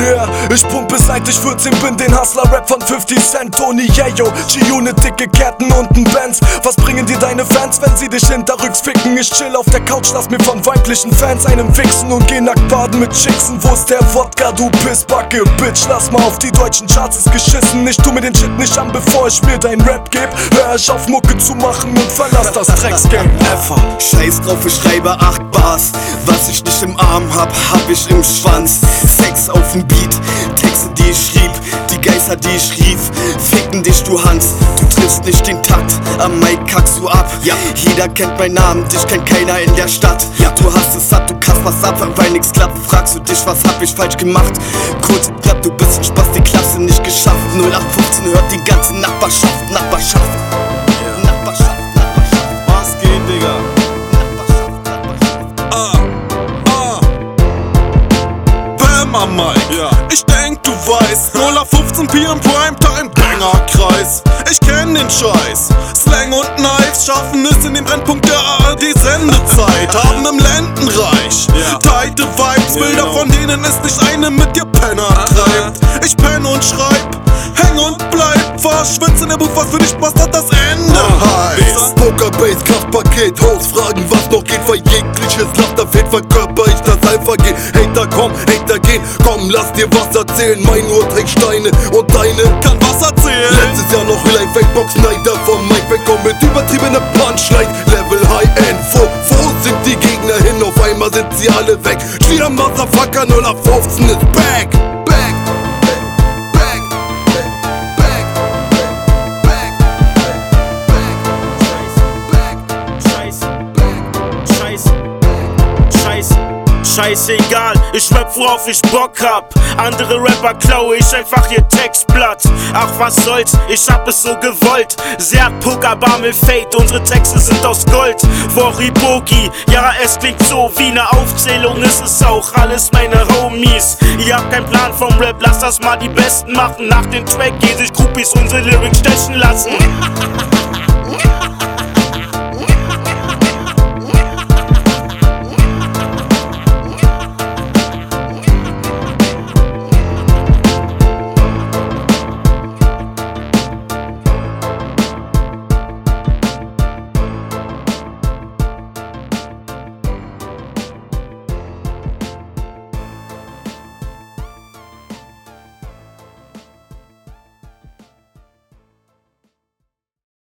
Yeah, ich pumpe seit ich 14 bin den Hustler-Rap von 50 Cent Tony Yayo, G-Unit, dicke Ketten und ein Benz Was bringen dir deine Fans, wenn sie dich hinterrücks ficken? Ich chill auf der Couch, lass mir von weiblichen Fans einen fixen Und geh nackt baden mit Chicksen Wo ist der Wodka, du Pissbacke? Bitch, lass mal auf die deutschen Charts, ist geschissen Ich tu mir den Shit nicht an, bevor ich mir dein Rap geb Hör ich auf Mucke zu machen und verlass das Drecksgame Ever Scheiß drauf, ich schreibe 8 Bars. Was ich nicht im Arm hab, hab ich im Schwanz. Sex auf dem Beat, Texte, die ich schrieb, die Geister, die ich rief. Ficken dich, du Hans, du triffst nicht den Takt. Am Mic kackst du ab. Ja, jeder kennt meinen Namen, dich kennt keiner in der Stadt. Ja, du hast es satt, du kasperst ab, weil nix klappt. Fragst du dich, was hab ich falsch gemacht? Kurz knapp, du bist ein Spaß, die Klasse nicht geschafft. 0815 hört die ganze Bam am Mic. Ja. Ich denk, du weißt. 0 auf 15 PM Primetime, Bangerkreis. Ich kenn den Scheiß. Slang und Knives schaffen es in den Brennpunkt der ARD-Sendezeit. Haben im Ländenreich Ja. tighte Vibes. Ja, Bilder genau. von denen ist nicht eine mit dir Penner treibt. Ich penn und schreib, häng und bleib. Verschwitz in der Buch, was für dich passt, hat das Ende heißt. Poker, Base, Kraftpaket, Haus, fragen, was noch geht, weil jegliches Lachter fehlt, verkörper ich das Alpha-G. Gehen, komm, lass dir was erzählen. Mein Ohr trägt Steine und deine Kann was erzählen. Letztes Jahr noch Live-Backbox, Snyder vom Mike wegkommen mit übertriebener Punchline. Level High-End, wo, wo sind die Gegner hin? Auf einmal sind sie alle weg. Cheer Motherfucker 0 auf 15 ist back, Scheißegal, ich rap worauf ich Bock hab. Andere Rapper klaue ich einfach ihr Textblatt. Ach was soll's, ich hab es so gewollt. Sie hat Pokerbar mit Fate, unsere Texte sind aus Gold. Woriboki, ja es klingt so wie ne Aufzählung, ist es auch alles meine Homies. Ihr habt keinen Plan vom Rap, lasst das mal die Besten machen. Nach dem Track geh sich Groupies unsere Lyrics stechen lassen.